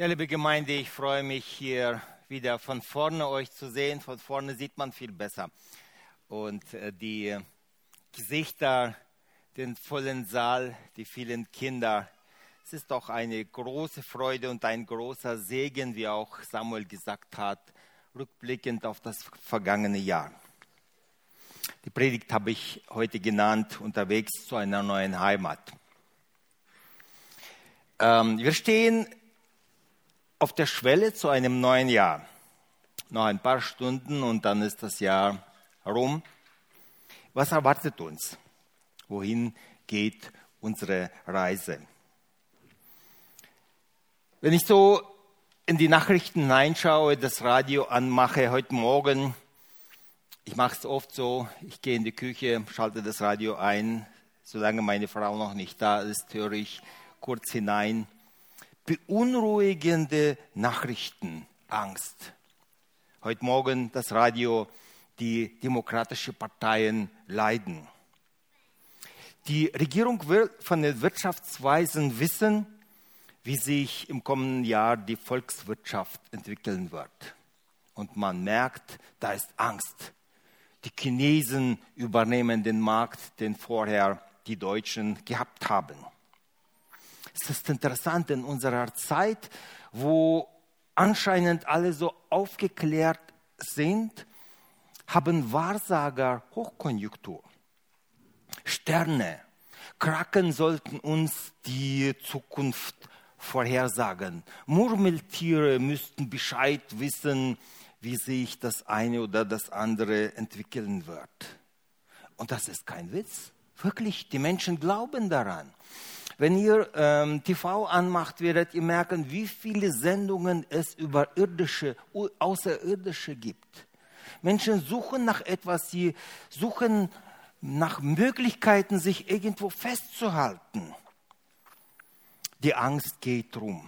Ja, liebe Gemeinde, ich freue mich hier wieder von vorne euch zu sehen. Von vorne sieht man viel besser. Und äh, die Gesichter, den vollen Saal, die vielen Kinder. Es ist doch eine große Freude und ein großer Segen, wie auch Samuel gesagt hat, rückblickend auf das vergangene Jahr. Die Predigt habe ich heute genannt, unterwegs zu einer neuen Heimat. Ähm, wir stehen auf der Schwelle zu einem neuen Jahr. Noch ein paar Stunden und dann ist das Jahr rum. Was erwartet uns? Wohin geht unsere Reise? Wenn ich so in die Nachrichten hineinschaue, das Radio anmache heute Morgen, ich mache es oft so, ich gehe in die Küche, schalte das Radio ein, solange meine Frau noch nicht da ist, höre ich kurz hinein beunruhigende Nachrichten, Angst. Heute Morgen das Radio, die demokratischen Parteien leiden. Die Regierung will von den Wirtschaftsweisen wissen, wie sich im kommenden Jahr die Volkswirtschaft entwickeln wird. Und man merkt, da ist Angst. Die Chinesen übernehmen den Markt, den vorher die Deutschen gehabt haben. Es ist interessant in unserer Zeit, wo anscheinend alle so aufgeklärt sind, haben Wahrsager Hochkonjunktur. Sterne, Kraken sollten uns die Zukunft vorhersagen. Murmeltiere müssten Bescheid wissen, wie sich das eine oder das andere entwickeln wird. Und das ist kein Witz. Wirklich, die Menschen glauben daran. Wenn ihr ähm, TV anmacht, werdet ihr merken, wie viele Sendungen es über irdische, außerirdische gibt. Menschen suchen nach etwas, sie suchen nach Möglichkeiten, sich irgendwo festzuhalten. Die Angst geht rum.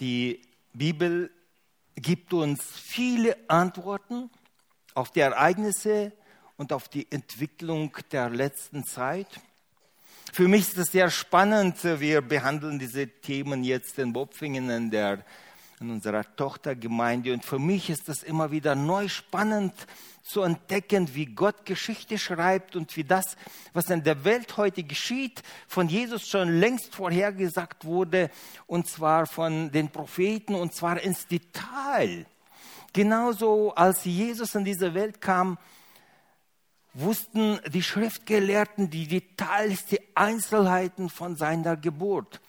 Die Bibel gibt uns viele Antworten auf die Ereignisse und auf die Entwicklung der letzten Zeit. Für mich ist es sehr spannend. Wir behandeln diese Themen jetzt in Bopfingen in, der, in unserer Tochtergemeinde. Und für mich ist es immer wieder neu spannend zu entdecken, wie Gott Geschichte schreibt und wie das, was in der Welt heute geschieht, von Jesus schon längst vorhergesagt wurde, und zwar von den Propheten, und zwar ins Detail. Genauso als Jesus in diese Welt kam, wussten die Schriftgelehrten die Details, die Einzelheiten von seiner Geburt.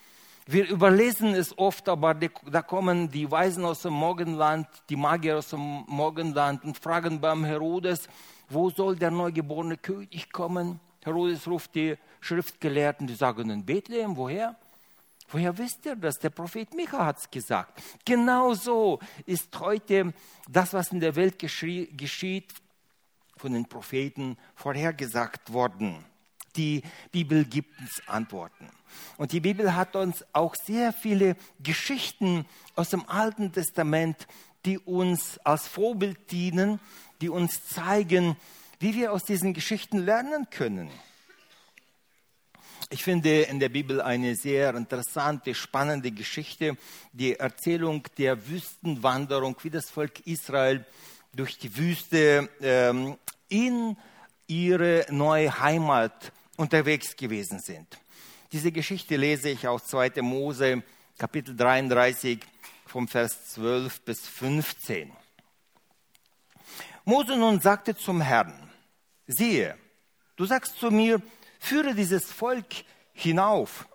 Wir überlesen es oft, aber da kommen die Weisen aus dem Morgenland, die Magier aus dem Morgenland und fragen beim Herodes, wo soll der neugeborene König kommen? Herodes ruft die Schriftgelehrten, die sagen in Bethlehem, woher? Woher wisst ihr das? Der Prophet Micha hat es gesagt. Genauso ist heute das, was in der Welt geschieht, von den Propheten vorhergesagt worden. Die Bibel gibt uns Antworten. Und die Bibel hat uns auch sehr viele Geschichten aus dem Alten Testament, die uns als Vorbild dienen, die uns zeigen, wie wir aus diesen Geschichten lernen können. Ich finde in der Bibel eine sehr interessante, spannende Geschichte, die Erzählung der Wüstenwanderung, wie das Volk Israel durch die Wüste ähm, in ihre neue Heimat unterwegs gewesen sind. Diese Geschichte lese ich aus 2. Mose, Kapitel 33, vom Vers 12 bis 15. Mose nun sagte zum Herrn, siehe, du sagst zu mir, führe dieses Volk hinauf,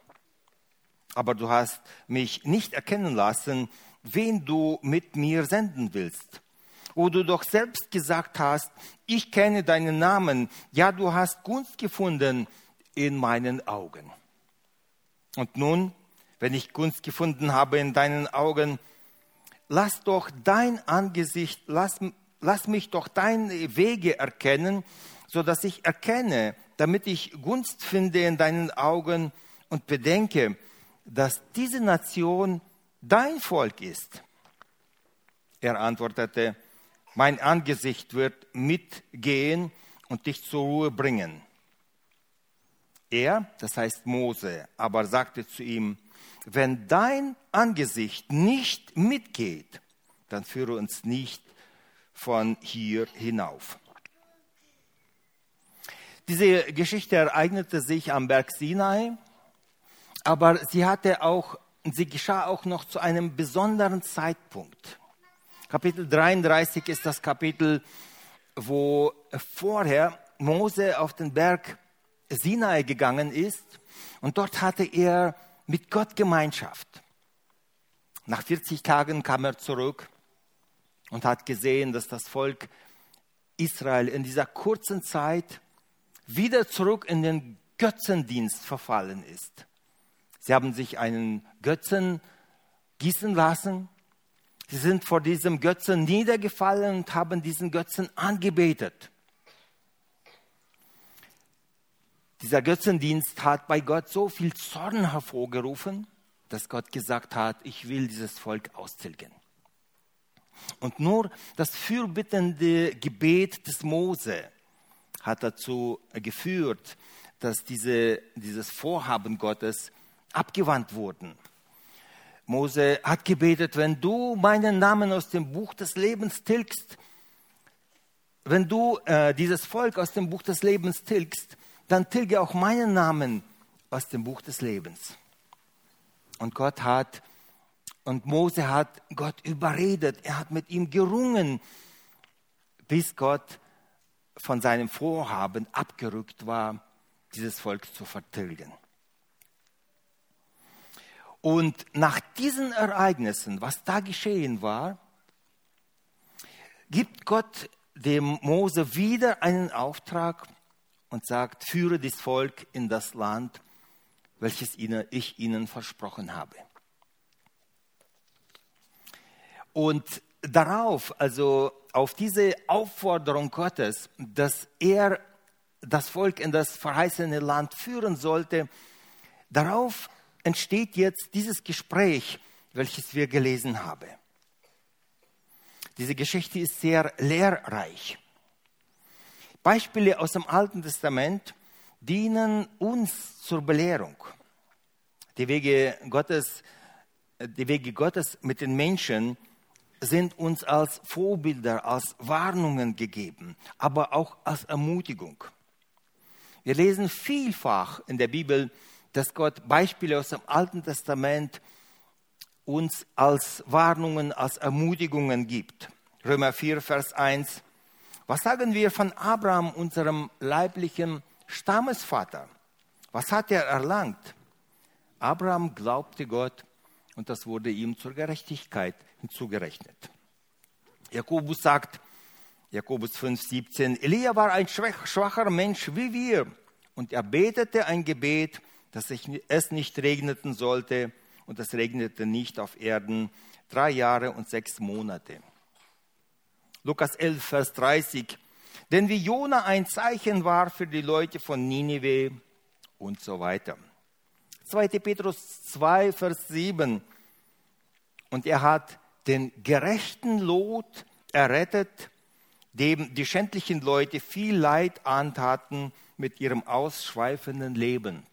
aber du hast mich nicht erkennen lassen, wen du mit mir senden willst wo du doch selbst gesagt hast, ich kenne deinen Namen, ja, du hast Gunst gefunden in meinen Augen. Und nun, wenn ich Gunst gefunden habe in deinen Augen, lass doch dein Angesicht, lass, lass mich doch deine Wege erkennen, so dass ich erkenne, damit ich Gunst finde in deinen Augen und bedenke, dass diese Nation dein Volk ist. Er antwortete, mein Angesicht wird mitgehen und dich zur Ruhe bringen. Er, das heißt Mose, aber sagte zu ihm, wenn dein Angesicht nicht mitgeht, dann führe uns nicht von hier hinauf. Diese Geschichte ereignete sich am Berg Sinai, aber sie hatte auch, sie geschah auch noch zu einem besonderen Zeitpunkt. Kapitel 33 ist das Kapitel, wo vorher Mose auf den Berg Sinai gegangen ist und dort hatte er mit Gott Gemeinschaft. Nach 40 Tagen kam er zurück und hat gesehen, dass das Volk Israel in dieser kurzen Zeit wieder zurück in den Götzendienst verfallen ist. Sie haben sich einen Götzen gießen lassen. Sie sind vor diesem Götzen niedergefallen und haben diesen Götzen angebetet. Dieser Götzendienst hat bei Gott so viel Zorn hervorgerufen, dass Gott gesagt hat, ich will dieses Volk austilgen. Und nur das fürbittende Gebet des Mose hat dazu geführt, dass diese, dieses Vorhaben Gottes abgewandt wurden. Mose hat gebetet, wenn du meinen Namen aus dem Buch des Lebens tilgst, wenn du äh, dieses Volk aus dem Buch des Lebens tilgst, dann tilge auch meinen Namen aus dem Buch des Lebens. Und Gott hat, und Mose hat Gott überredet, er hat mit ihm gerungen, bis Gott von seinem Vorhaben abgerückt war, dieses Volk zu vertilgen. Und nach diesen Ereignissen, was da geschehen war, gibt Gott dem Mose wieder einen Auftrag und sagt, führe das Volk in das Land, welches ich ihnen versprochen habe. Und darauf, also auf diese Aufforderung Gottes, dass er das Volk in das verheißene Land führen sollte, darauf entsteht jetzt dieses Gespräch, welches wir gelesen haben. Diese Geschichte ist sehr lehrreich. Beispiele aus dem Alten Testament dienen uns zur Belehrung. Die Wege Gottes, die Wege Gottes mit den Menschen sind uns als Vorbilder, als Warnungen gegeben, aber auch als Ermutigung. Wir lesen vielfach in der Bibel, dass Gott Beispiele aus dem Alten Testament uns als Warnungen, als Ermutigungen gibt. Römer 4, Vers 1. Was sagen wir von Abraham, unserem leiblichen Stammesvater? Was hat er erlangt? Abraham glaubte Gott und das wurde ihm zur Gerechtigkeit hinzugerechnet. Jakobus sagt, Jakobus 5,17, Elia war ein schwacher Mensch wie wir und er betete ein Gebet, dass es nicht regneten sollte und es regnete nicht auf Erden drei Jahre und sechs Monate. Lukas 11, Vers 30. Denn wie Jona ein Zeichen war für die Leute von Ninive und so weiter. 2. Petrus 2, Vers 7. Und er hat den gerechten Lot errettet, dem die schändlichen Leute viel Leid antaten mit ihrem ausschweifenden Leben.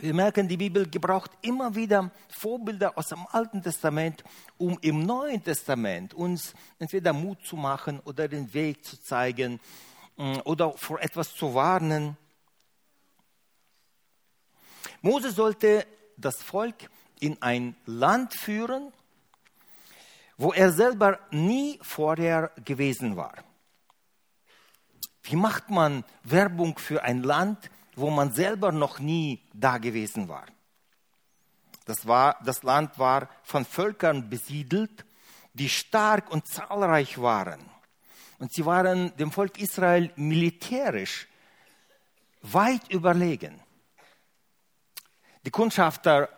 Wir merken, die Bibel gebraucht immer wieder Vorbilder aus dem Alten Testament, um im Neuen Testament uns entweder Mut zu machen oder den Weg zu zeigen mm, oder vor etwas zu warnen. Mose sollte das Volk in ein Land führen, wo er selber nie vorher gewesen war. Wie macht man Werbung für ein Land, wo man selber noch nie da gewesen war. Das, war, das Land war von Völkern besiedelt, die stark und zahlreich waren. Und sie waren dem Volk Israel militärisch weit überlegen. Die Kundschafter,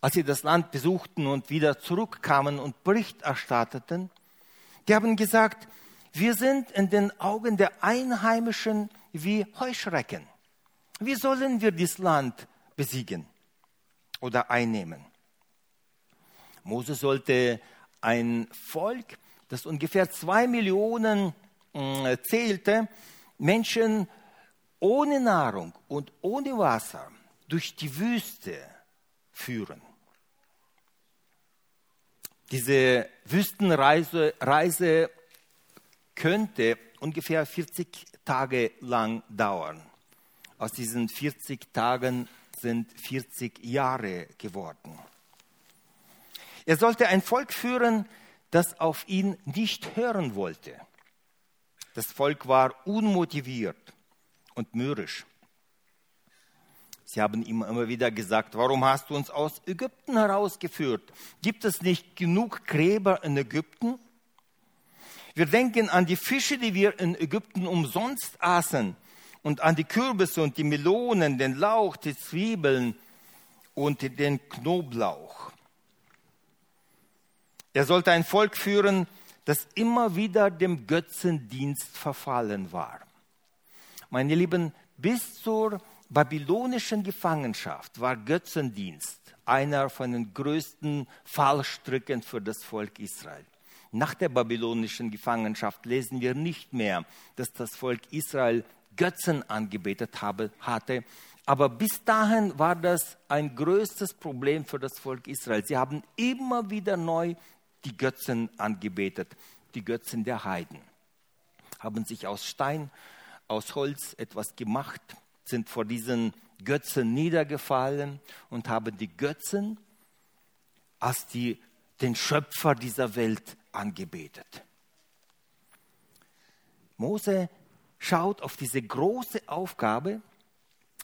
als sie das Land besuchten und wieder zurückkamen und Bericht erstatteten, die haben gesagt, wir sind in den Augen der Einheimischen wie Heuschrecken. Wie sollen wir dieses Land besiegen oder einnehmen? Mose sollte ein Volk, das ungefähr zwei Millionen äh, zählte, Menschen ohne Nahrung und ohne Wasser durch die Wüste führen. Diese Wüstenreise Reise könnte ungefähr 40 Tage lang dauern. Aus diesen 40 Tagen sind 40 Jahre geworden. Er sollte ein Volk führen, das auf ihn nicht hören wollte. Das Volk war unmotiviert und mürrisch. Sie haben ihm immer wieder gesagt, warum hast du uns aus Ägypten herausgeführt? Gibt es nicht genug Gräber in Ägypten? Wir denken an die Fische, die wir in Ägypten umsonst aßen und an die Kürbisse und die Melonen, den Lauch, die Zwiebeln und den Knoblauch. Er sollte ein Volk führen, das immer wieder dem Götzendienst verfallen war. Meine Lieben, bis zur babylonischen Gefangenschaft war Götzendienst einer von den größten Fallstricken für das Volk Israel. Nach der babylonischen Gefangenschaft lesen wir nicht mehr, dass das Volk Israel Götzen angebetet habe, hatte. Aber bis dahin war das ein größtes Problem für das Volk Israel. Sie haben immer wieder neu die Götzen angebetet, die Götzen der Heiden. Haben sich aus Stein, aus Holz etwas gemacht, sind vor diesen Götzen niedergefallen und haben die Götzen als die, den Schöpfer dieser Welt angebetet. Mose schaut auf diese große Aufgabe,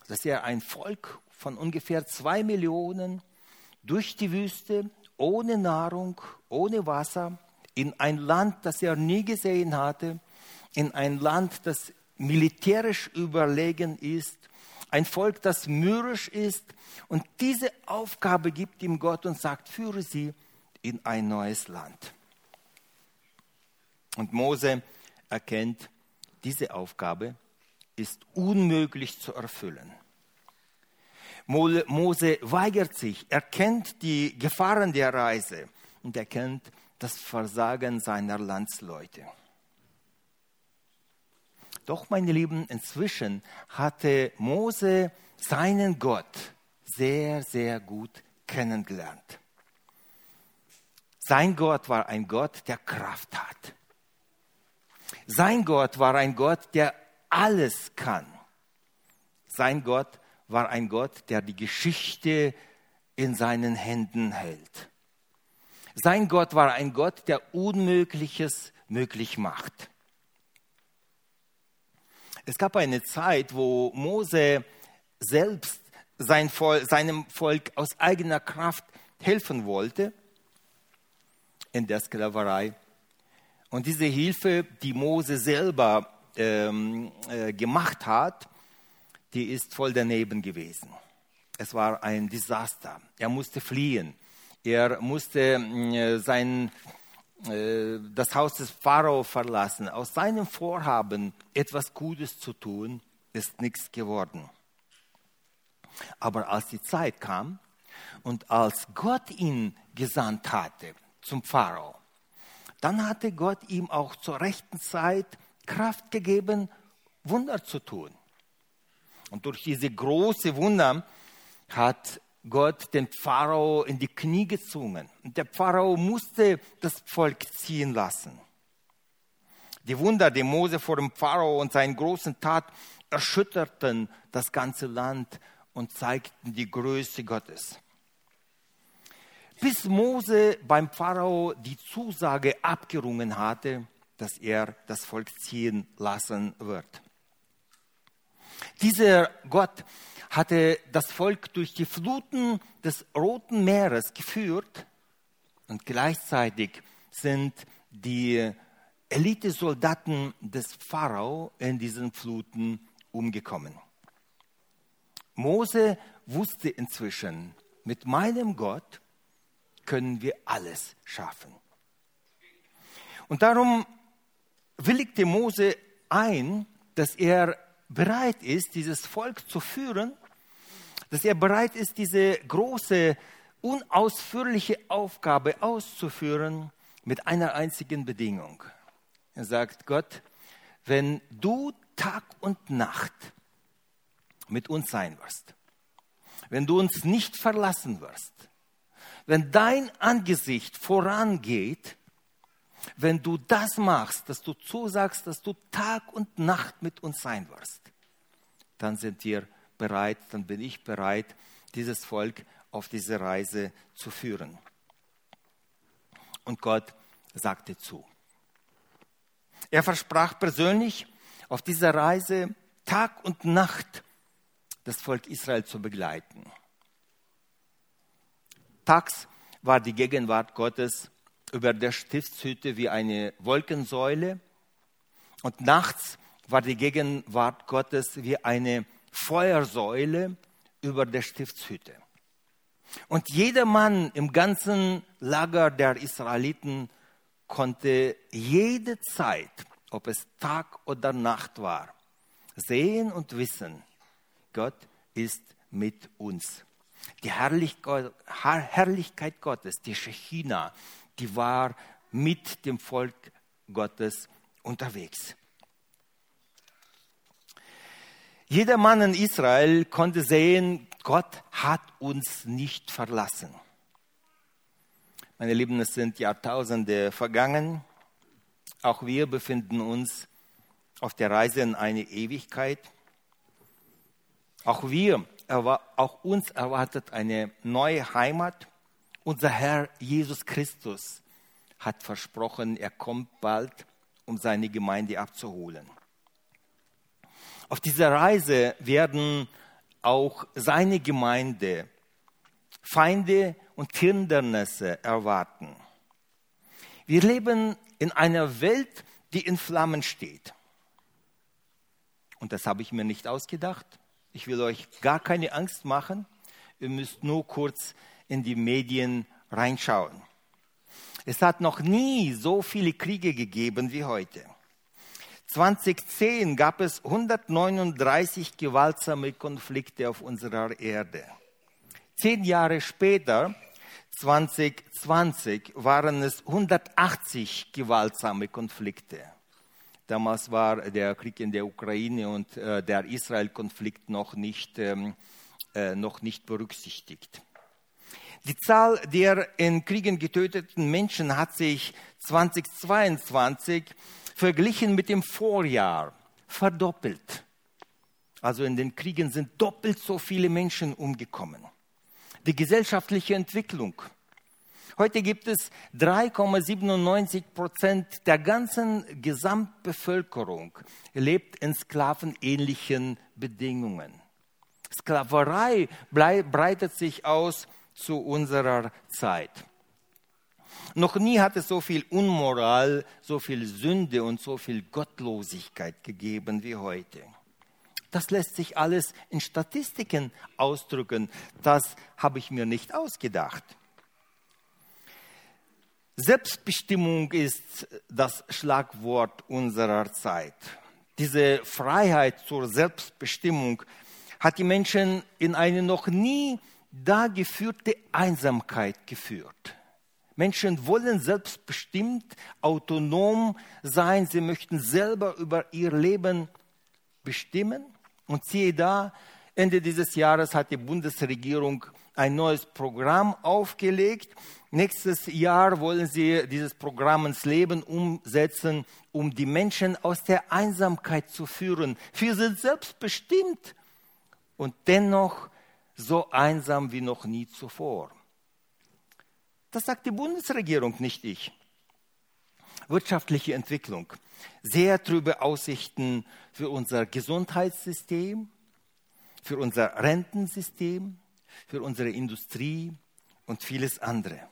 dass er ein Volk von ungefähr zwei Millionen durch die Wüste ohne Nahrung, ohne Wasser, in ein Land, das er nie gesehen hatte, in ein Land, das militärisch überlegen ist, ein Volk, das mürrisch ist. Und diese Aufgabe gibt ihm Gott und sagt, führe sie in ein neues Land. Und Mose erkennt, diese Aufgabe ist unmöglich zu erfüllen. Mose weigert sich, erkennt die Gefahren der Reise und erkennt das Versagen seiner Landsleute. Doch, meine Lieben, inzwischen hatte Mose seinen Gott sehr, sehr gut kennengelernt. Sein Gott war ein Gott, der Kraft hat. Sein Gott war ein Gott, der alles kann. Sein Gott war ein Gott, der die Geschichte in seinen Händen hält. Sein Gott war ein Gott, der Unmögliches möglich macht. Es gab eine Zeit, wo Mose selbst sein Volk, seinem Volk aus eigener Kraft helfen wollte in der Sklaverei. Und diese Hilfe, die Mose selber ähm, äh, gemacht hat, die ist voll daneben gewesen. Es war ein Desaster. Er musste fliehen. Er musste äh, sein, äh, das Haus des Pharao verlassen. Aus seinem Vorhaben, etwas Gutes zu tun, ist nichts geworden. Aber als die Zeit kam und als Gott ihn gesandt hatte zum Pharao, dann hatte Gott ihm auch zur rechten Zeit Kraft gegeben, Wunder zu tun. Und durch diese große Wunder hat Gott den Pharao in die Knie gezwungen. Und der Pharao musste das Volk ziehen lassen. Die Wunder, die Mose vor dem Pharao und seinen großen Tat erschütterten das ganze Land und zeigten die Größe Gottes bis Mose beim Pharao die Zusage abgerungen hatte, dass er das Volk ziehen lassen wird. Dieser Gott hatte das Volk durch die Fluten des Roten Meeres geführt und gleichzeitig sind die Elitesoldaten des Pharao in diesen Fluten umgekommen. Mose wusste inzwischen, mit meinem Gott können wir alles schaffen. Und darum willigte Mose ein, dass er bereit ist, dieses Volk zu führen, dass er bereit ist, diese große, unausführliche Aufgabe auszuführen mit einer einzigen Bedingung. Er sagt, Gott, wenn du Tag und Nacht mit uns sein wirst, wenn du uns nicht verlassen wirst, wenn dein Angesicht vorangeht, wenn du das machst, dass du zusagst, dass du Tag und Nacht mit uns sein wirst, dann sind wir bereit, dann bin ich bereit, dieses Volk auf diese Reise zu führen. Und Gott sagte zu. Er versprach persönlich, auf dieser Reise Tag und Nacht das Volk Israel zu begleiten. Tags war die Gegenwart Gottes über der Stiftshütte wie eine Wolkensäule und nachts war die Gegenwart Gottes wie eine Feuersäule über der Stiftshütte. Und jeder Mann im ganzen Lager der Israeliten konnte jede Zeit, ob es Tag oder Nacht war, sehen und wissen, Gott ist mit uns. Die Herrlichkeit Gottes, die Shechina, die war mit dem Volk Gottes unterwegs. Jeder Mann in Israel konnte sehen, Gott hat uns nicht verlassen. Meine Lieben, es sind Jahrtausende vergangen. Auch wir befinden uns auf der Reise in eine Ewigkeit. Auch wir, auch uns erwartet eine neue Heimat. Unser Herr Jesus Christus hat versprochen, er kommt bald, um seine Gemeinde abzuholen. Auf dieser Reise werden auch seine Gemeinde Feinde und Hindernisse erwarten. Wir leben in einer Welt, die in Flammen steht. Und das habe ich mir nicht ausgedacht. Ich will euch gar keine Angst machen. Ihr müsst nur kurz in die Medien reinschauen. Es hat noch nie so viele Kriege gegeben wie heute. 2010 gab es 139 gewaltsame Konflikte auf unserer Erde. Zehn Jahre später, 2020, waren es 180 gewaltsame Konflikte. Damals war der Krieg in der Ukraine und äh, der Israel-Konflikt noch, nicht, ähm, äh, noch nicht berücksichtigt. Die Zahl der in Kriegen getöteten Menschen hat sich 2022 verglichen mit dem Vorjahr verdoppelt. Also in den Kriegen sind doppelt so viele Menschen umgekommen. Die gesellschaftliche Entwicklung. Heute gibt es 3,97 Prozent der ganzen Gesamtbevölkerung lebt in sklavenähnlichen Bedingungen. Sklaverei breitet sich aus zu unserer Zeit. Noch nie hat es so viel Unmoral, so viel Sünde und so viel Gottlosigkeit gegeben wie heute. Das lässt sich alles in Statistiken ausdrücken. Das habe ich mir nicht ausgedacht. Selbstbestimmung ist das Schlagwort unserer Zeit. Diese Freiheit zur Selbstbestimmung hat die Menschen in eine noch nie da geführte Einsamkeit geführt. Menschen wollen selbstbestimmt, autonom sein. Sie möchten selber über ihr Leben bestimmen. Und siehe da, Ende dieses Jahres hat die Bundesregierung ein neues Programm aufgelegt. Nächstes Jahr wollen sie dieses Programm ins Leben umsetzen, um die Menschen aus der Einsamkeit zu führen. Wir sind selbstbestimmt und dennoch so einsam wie noch nie zuvor. Das sagt die Bundesregierung, nicht ich. Wirtschaftliche Entwicklung, sehr trübe Aussichten für unser Gesundheitssystem, für unser Rentensystem, für unsere Industrie und vieles andere.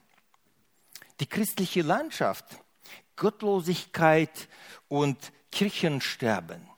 Die christliche Landschaft, Gottlosigkeit und Kirchensterben.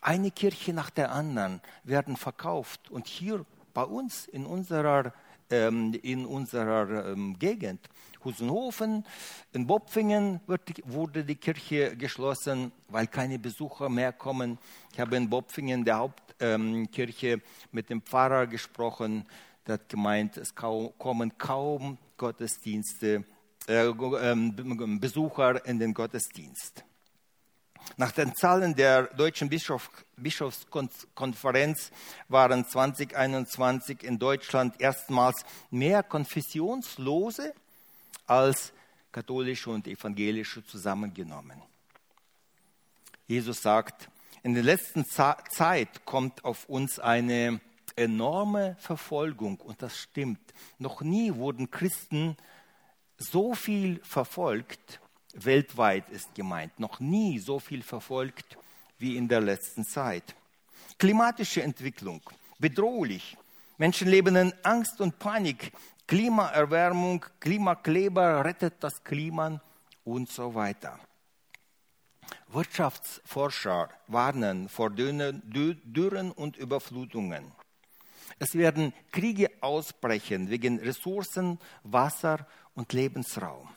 Eine Kirche nach der anderen werden verkauft und hier bei uns in unserer, ähm, in unserer ähm, Gegend. Husenhofen, in Bopfingen wird, wurde die Kirche geschlossen, weil keine Besucher mehr kommen. Ich habe in Bopfingen, der Hauptkirche, ähm, mit dem Pfarrer gesprochen. Der hat gemeint, es kommen kaum Gottesdienste, äh, äh, Besucher in den Gottesdienst. Nach den Zahlen der Deutschen Bischof, Bischofskonferenz waren 2021 in Deutschland erstmals mehr Konfessionslose als katholische und evangelische zusammengenommen. Jesus sagt, in der letzten Zeit kommt auf uns eine enorme Verfolgung und das stimmt. Noch nie wurden Christen so viel verfolgt, weltweit ist gemeint, noch nie so viel verfolgt wie in der letzten Zeit. Klimatische Entwicklung, bedrohlich. Menschen leben in Angst und Panik. Klimaerwärmung, Klimakleber rettet das Klima und so weiter. Wirtschaftsforscher warnen vor Dürren und Überflutungen. Es werden Kriege ausbrechen wegen Ressourcen, Wasser und Lebensraum.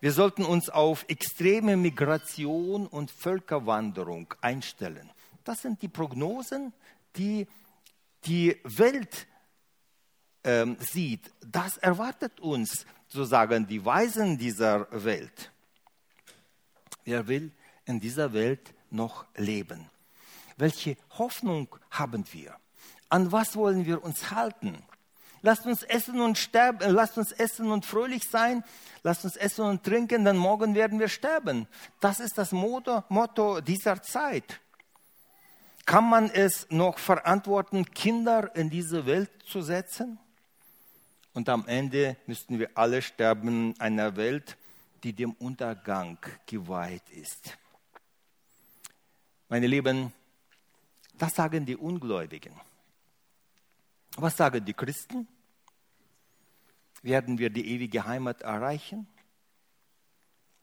Wir sollten uns auf extreme Migration und Völkerwanderung einstellen. Das sind die Prognosen, die die Welt ähm, sieht. Das erwartet uns, so sagen die Weisen dieser Welt. Wer will in dieser Welt noch leben? Welche Hoffnung haben wir? An was wollen wir uns halten? Lasst uns essen und sterben, äh, lasst uns essen und fröhlich sein, lasst uns essen und trinken, denn morgen werden wir sterben. Das ist das Motto, Motto dieser Zeit. Kann man es noch verantworten, Kinder in diese Welt zu setzen? Und am Ende müssten wir alle sterben in einer Welt, die dem Untergang geweiht ist. Meine Lieben, das sagen die Ungläubigen. Was sagen die Christen? Werden wir die ewige Heimat erreichen?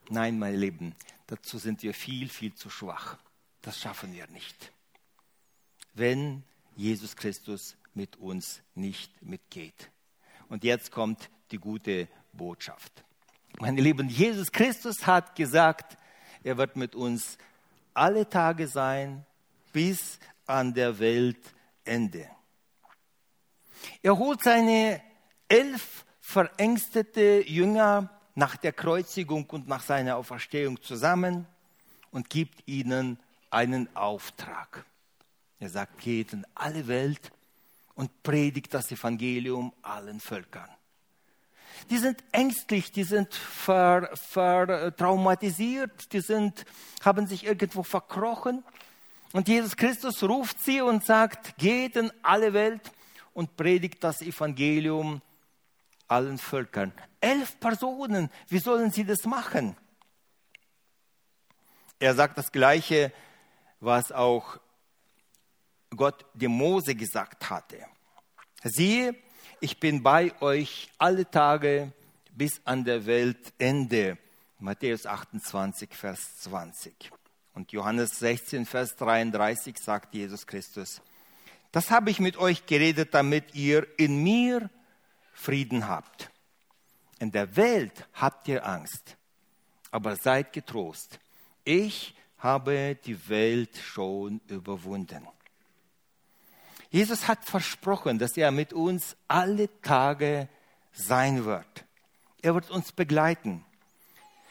Nein, meine Lieben, dazu sind wir viel, viel zu schwach. Das schaffen wir nicht. Wenn Jesus Christus mit uns nicht mitgeht. Und jetzt kommt die gute Botschaft. Meine Lieben, Jesus Christus hat gesagt, er wird mit uns alle Tage sein bis an der Weltende. Er holt seine elf verängstete Jünger nach der Kreuzigung und nach seiner Auferstehung zusammen und gibt ihnen einen Auftrag. Er sagt, geht in alle Welt und predigt das Evangelium allen Völkern. Die sind ängstlich, die sind vertraumatisiert, ver, die sind, haben sich irgendwo verkrochen. Und Jesus Christus ruft sie und sagt, geht in alle Welt und predigt das Evangelium allen Völkern. Elf Personen, wie sollen sie das machen? Er sagt das Gleiche, was auch Gott dem Mose gesagt hatte. Siehe, ich bin bei euch alle Tage bis an der Weltende. Matthäus 28, Vers 20. Und Johannes 16, Vers 33 sagt Jesus Christus, das habe ich mit euch geredet, damit ihr in mir Frieden habt. In der Welt habt ihr Angst, aber seid getrost. Ich habe die Welt schon überwunden. Jesus hat versprochen, dass er mit uns alle Tage sein wird. Er wird uns begleiten.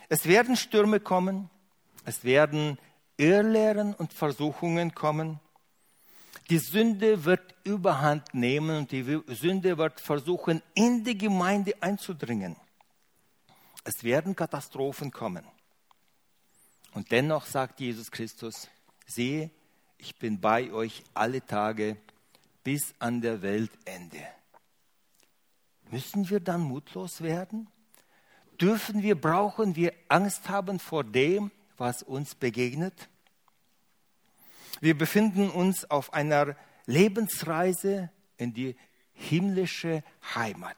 Es werden Stürme kommen, es werden Irrlehren und Versuchungen kommen, die Sünde wird überhand nehmen und die Sünde wird versuchen, in die Gemeinde einzudringen. Es werden Katastrophen kommen. Und dennoch sagt Jesus Christus, siehe, ich bin bei euch alle Tage bis an der Weltende. Müssen wir dann mutlos werden? Dürfen wir, brauchen wir Angst haben vor dem, was uns begegnet? Wir befinden uns auf einer Lebensreise in die himmlische Heimat.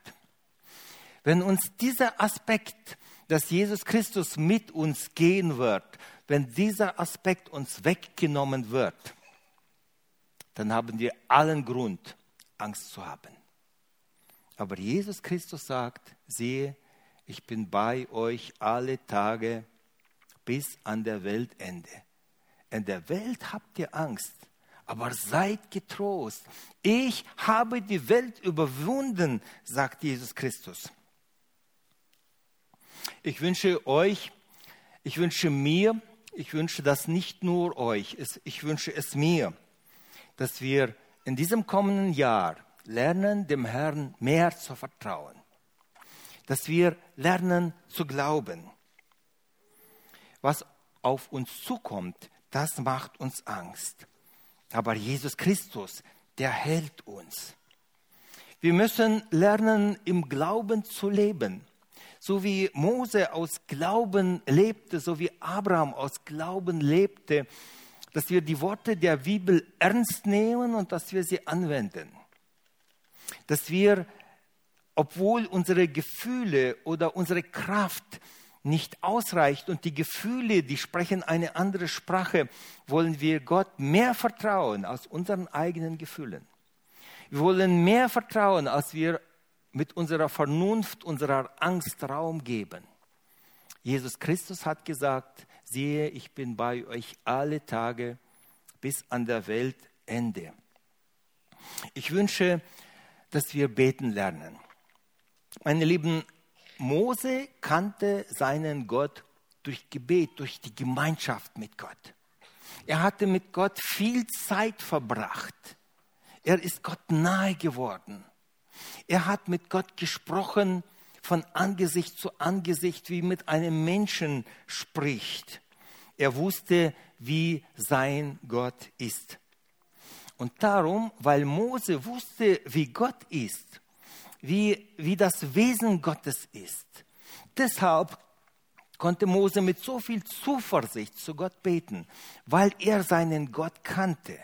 Wenn uns dieser Aspekt, dass Jesus Christus mit uns gehen wird, wenn dieser Aspekt uns weggenommen wird, dann haben wir allen Grund, Angst zu haben. Aber Jesus Christus sagt, sehe, ich bin bei euch alle Tage bis an der Weltende. In der Welt habt ihr Angst, aber seid getrost. Ich habe die Welt überwunden, sagt Jesus Christus. Ich wünsche euch, ich wünsche mir, ich wünsche das nicht nur euch, ich wünsche es mir, dass wir in diesem kommenden Jahr lernen, dem Herrn mehr zu vertrauen. Dass wir lernen zu glauben. Was auf uns zukommt, das macht uns Angst. Aber Jesus Christus, der hält uns. Wir müssen lernen, im Glauben zu leben. So wie Mose aus Glauben lebte, so wie Abraham aus Glauben lebte, dass wir die Worte der Bibel ernst nehmen und dass wir sie anwenden. Dass wir, obwohl unsere Gefühle oder unsere Kraft nicht ausreicht und die Gefühle, die sprechen eine andere Sprache, wollen wir Gott mehr vertrauen als unseren eigenen Gefühlen. Wir wollen mehr vertrauen, als wir mit unserer Vernunft, unserer Angst Raum geben. Jesus Christus hat gesagt, siehe, ich bin bei euch alle Tage bis an der Weltende. Ich wünsche, dass wir beten lernen. Meine Lieben, Mose kannte seinen Gott durch Gebet, durch die Gemeinschaft mit Gott. Er hatte mit Gott viel Zeit verbracht. Er ist Gott nahe geworden. Er hat mit Gott gesprochen von Angesicht zu Angesicht, wie mit einem Menschen spricht. Er wusste, wie sein Gott ist. Und darum, weil Mose wusste, wie Gott ist, wie, wie das Wesen Gottes ist, deshalb konnte Mose mit so viel Zuversicht zu Gott beten, weil er seinen Gott kannte.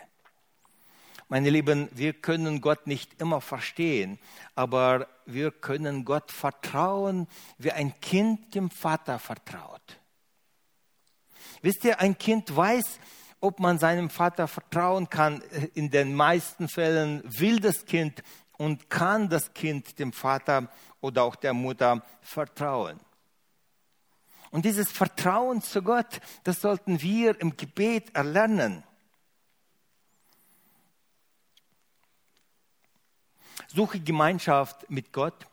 Meine Lieben, wir können Gott nicht immer verstehen, aber wir können Gott vertrauen, wie ein Kind dem Vater vertraut. Wisst ihr, ein Kind weiß, ob man seinem Vater vertrauen kann. In den meisten Fällen will das Kind und kann das Kind dem Vater oder auch der Mutter vertrauen. Und dieses Vertrauen zu Gott, das sollten wir im Gebet erlernen. Suche Gemeinschaft mit Gott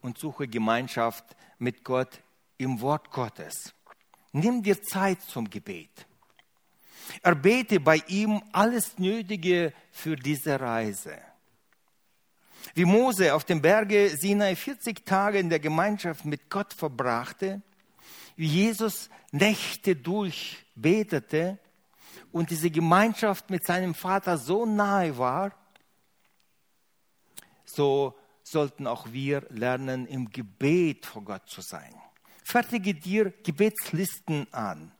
und suche Gemeinschaft mit Gott im Wort Gottes. Nimm dir Zeit zum Gebet. Erbete bei ihm alles Nötige für diese Reise. Wie Mose auf dem Berge Sinai 40 Tage in der Gemeinschaft mit Gott verbrachte, wie Jesus Nächte durch betete und diese Gemeinschaft mit seinem Vater so nahe war, so sollten auch wir lernen, im Gebet vor Gott zu sein. Fertige dir Gebetslisten an.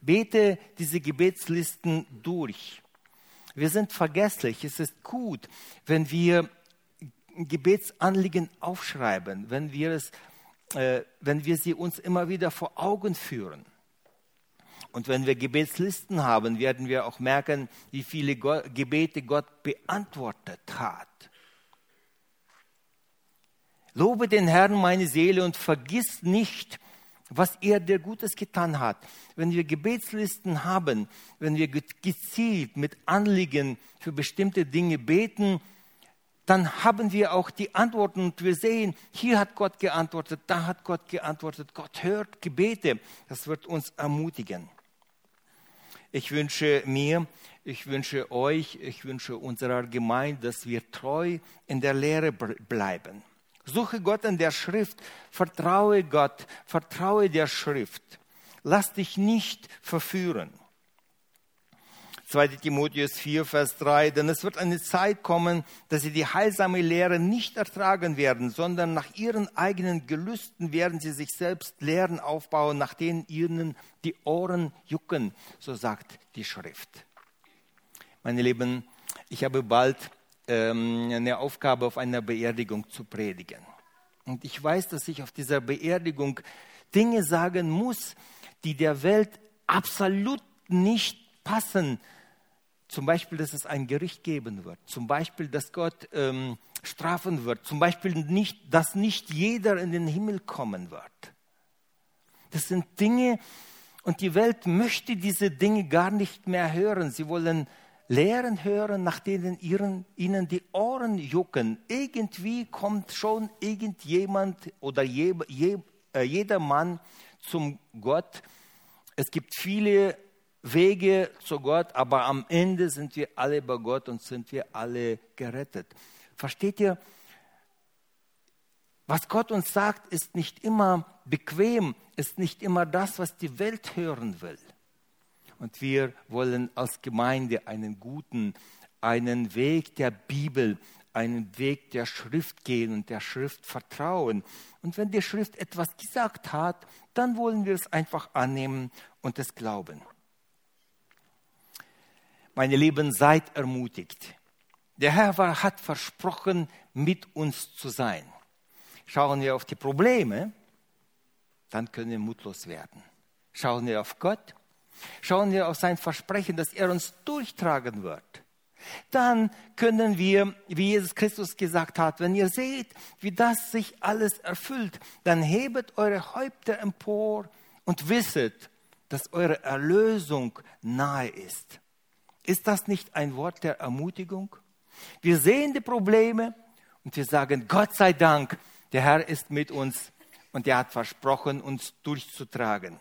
Bete diese Gebetslisten durch. Wir sind vergesslich. Es ist gut, wenn wir Gebetsanliegen aufschreiben, wenn wir, es, äh, wenn wir sie uns immer wieder vor Augen führen. Und wenn wir Gebetslisten haben, werden wir auch merken, wie viele Gebete Gott beantwortet hat. Lobe den Herrn meine Seele und vergiss nicht, was er dir Gutes getan hat. Wenn wir Gebetslisten haben, wenn wir gezielt mit Anliegen für bestimmte Dinge beten, dann haben wir auch die Antworten und wir sehen, hier hat Gott geantwortet, da hat Gott geantwortet. Gott hört Gebete. Das wird uns ermutigen. Ich wünsche mir, ich wünsche euch, ich wünsche unserer Gemeinde, dass wir treu in der Lehre bleiben. Suche Gott in der Schrift, vertraue Gott, vertraue der Schrift. Lass dich nicht verführen. 2 Timotheus 4, Vers 3, denn es wird eine Zeit kommen, dass sie die heilsame Lehre nicht ertragen werden, sondern nach ihren eigenen Gelüsten werden sie sich selbst Lehren aufbauen, nach denen ihnen die Ohren jucken, so sagt die Schrift. Meine Lieben, ich habe bald ähm, eine Aufgabe auf einer Beerdigung zu predigen. Und ich weiß, dass ich auf dieser Beerdigung Dinge sagen muss, die der Welt absolut nicht passen. Zum Beispiel, dass es ein Gericht geben wird. Zum Beispiel, dass Gott ähm, strafen wird. Zum Beispiel, nicht, dass nicht jeder in den Himmel kommen wird. Das sind Dinge, und die Welt möchte diese Dinge gar nicht mehr hören. Sie wollen Lehren hören, nach denen ihren, ihnen die Ohren jucken. Irgendwie kommt schon irgendjemand oder je, je, äh, jeder Mann zum Gott Es gibt viele Wege zu Gott, aber am Ende sind wir alle bei Gott und sind wir alle gerettet. Versteht ihr? Was Gott uns sagt, ist nicht immer bequem, ist nicht immer das, was die Welt hören will. Und wir wollen als Gemeinde einen guten, einen Weg der Bibel, einen Weg der Schrift gehen und der Schrift vertrauen. Und wenn die Schrift etwas gesagt hat, dann wollen wir es einfach annehmen und es glauben. Meine Lieben, seid ermutigt. Der Herr hat versprochen, mit uns zu sein. Schauen wir auf die Probleme, dann können wir mutlos werden. Schauen wir auf Gott, schauen wir auf sein Versprechen, dass er uns durchtragen wird. Dann können wir, wie Jesus Christus gesagt hat, wenn ihr seht, wie das sich alles erfüllt, dann hebet eure Häupter empor und wisset, dass eure Erlösung nahe ist. Ist das nicht ein Wort der Ermutigung? Wir sehen die Probleme und wir sagen, Gott sei Dank, der Herr ist mit uns und er hat versprochen, uns durchzutragen.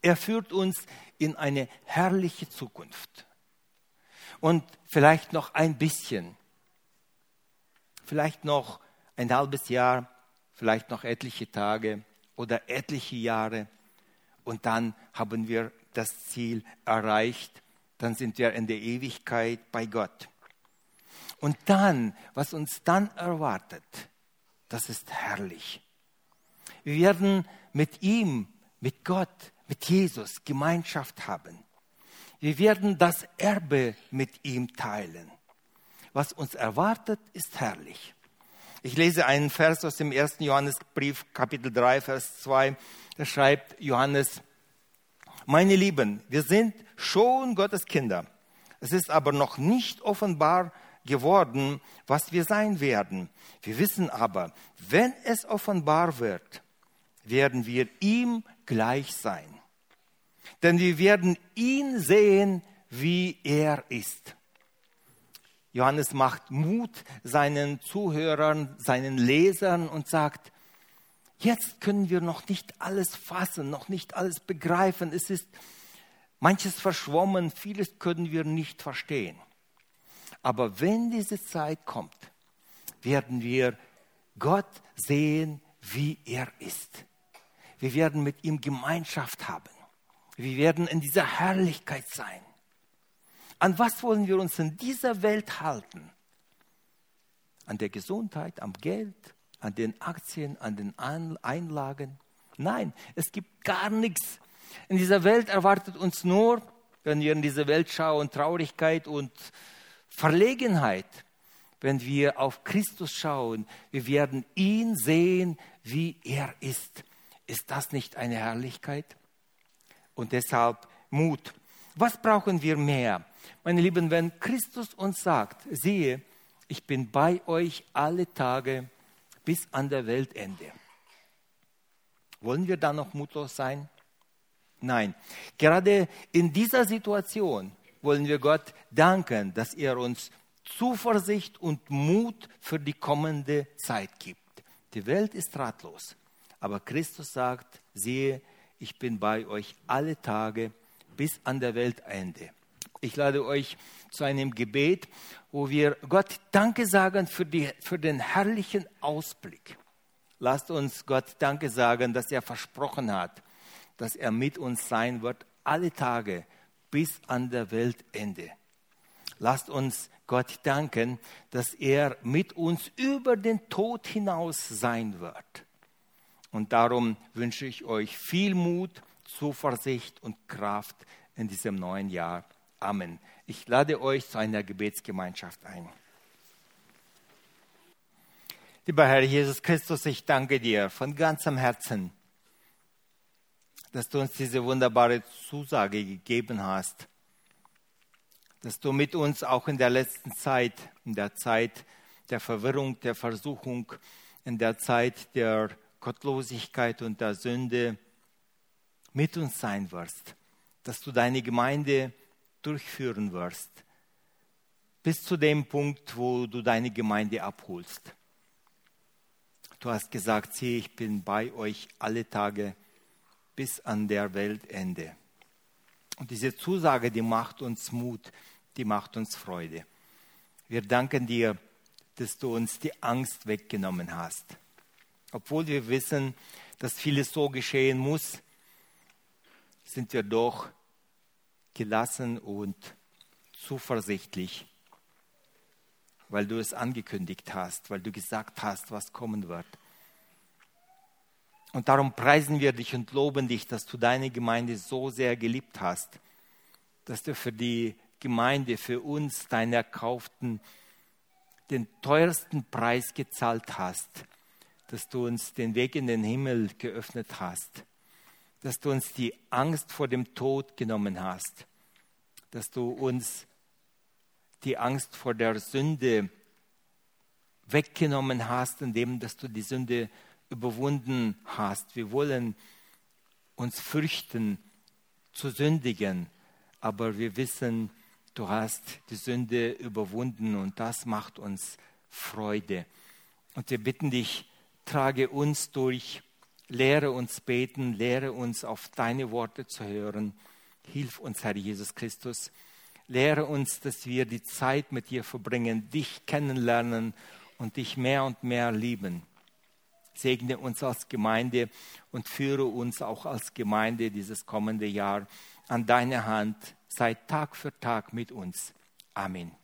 Er führt uns in eine herrliche Zukunft. Und vielleicht noch ein bisschen, vielleicht noch ein halbes Jahr, vielleicht noch etliche Tage oder etliche Jahre. Und dann haben wir das Ziel erreicht. Dann sind wir in der Ewigkeit bei Gott. Und dann, was uns dann erwartet, das ist herrlich. Wir werden mit ihm, mit Gott, mit Jesus Gemeinschaft haben. Wir werden das Erbe mit ihm teilen. Was uns erwartet, ist herrlich. Ich lese einen Vers aus dem ersten Johannesbrief, Kapitel 3, Vers 2. Da schreibt Johannes, meine Lieben, wir sind schon Gottes Kinder. Es ist aber noch nicht offenbar geworden, was wir sein werden. Wir wissen aber, wenn es offenbar wird, werden wir ihm gleich sein. Denn wir werden ihn sehen, wie er ist. Johannes macht Mut seinen Zuhörern, seinen Lesern und sagt, jetzt können wir noch nicht alles fassen, noch nicht alles begreifen. Es ist manches verschwommen, vieles können wir nicht verstehen. Aber wenn diese Zeit kommt, werden wir Gott sehen, wie er ist. Wir werden mit ihm Gemeinschaft haben. Wir werden in dieser Herrlichkeit sein. An was wollen wir uns in dieser Welt halten? An der Gesundheit, am Geld, an den Aktien, an den Einlagen? Nein, es gibt gar nichts. In dieser Welt erwartet uns nur, wenn wir in diese Welt schauen, Traurigkeit und Verlegenheit, wenn wir auf Christus schauen. Wir werden ihn sehen, wie er ist. Ist das nicht eine Herrlichkeit? Und deshalb Mut. Was brauchen wir mehr? Meine Lieben, wenn Christus uns sagt, siehe, ich bin bei euch alle Tage bis an der Weltende. Wollen wir da noch mutlos sein? Nein. Gerade in dieser Situation wollen wir Gott danken, dass er uns Zuversicht und Mut für die kommende Zeit gibt. Die Welt ist ratlos, aber Christus sagt, siehe, ich bin bei euch alle Tage bis an der Weltende. Ich lade euch zu einem Gebet, wo wir Gott Danke sagen für, die, für den herrlichen Ausblick. Lasst uns Gott Danke sagen, dass er versprochen hat, dass er mit uns sein wird alle Tage bis an der Weltende. Lasst uns Gott danken, dass er mit uns über den Tod hinaus sein wird. Und darum wünsche ich euch viel Mut, Zuversicht und Kraft in diesem neuen Jahr. Amen. Ich lade euch zu einer Gebetsgemeinschaft ein. Lieber Herr Jesus Christus, ich danke dir von ganzem Herzen dass du uns diese wunderbare Zusage gegeben hast, dass du mit uns auch in der letzten Zeit, in der Zeit der Verwirrung, der Versuchung, in der Zeit der Gottlosigkeit und der Sünde mit uns sein wirst, dass du deine Gemeinde durchführen wirst, bis zu dem Punkt, wo du deine Gemeinde abholst. Du hast gesagt, sieh, ich bin bei euch alle Tage bis an der Weltende. Und diese Zusage, die macht uns Mut, die macht uns Freude. Wir danken dir, dass du uns die Angst weggenommen hast. Obwohl wir wissen, dass vieles so geschehen muss, sind wir doch gelassen und zuversichtlich, weil du es angekündigt hast, weil du gesagt hast, was kommen wird. Und darum preisen wir dich und loben dich, dass du deine Gemeinde so sehr geliebt hast, dass du für die Gemeinde, für uns, deine Erkauften, den teuersten Preis gezahlt hast, dass du uns den Weg in den Himmel geöffnet hast, dass du uns die Angst vor dem Tod genommen hast, dass du uns die Angst vor der Sünde weggenommen hast, indem dass du die Sünde überwunden hast. Wir wollen uns fürchten zu sündigen, aber wir wissen, du hast die Sünde überwunden und das macht uns Freude. Und wir bitten dich, trage uns durch, lehre uns beten, lehre uns auf deine Worte zu hören. Hilf uns, Herr Jesus Christus. Lehre uns, dass wir die Zeit mit dir verbringen, dich kennenlernen und dich mehr und mehr lieben. Segne uns als Gemeinde und führe uns auch als Gemeinde dieses kommende Jahr an deine Hand. Sei Tag für Tag mit uns. Amen.